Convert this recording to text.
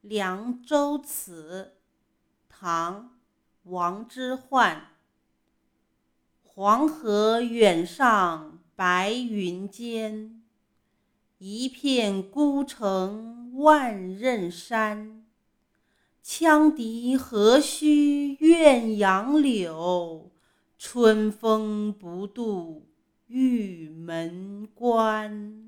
凉州词唐王之涣。黄河远上白云间一片孤城万仞山。羌笛何须怨杨柳春风不度玉门关。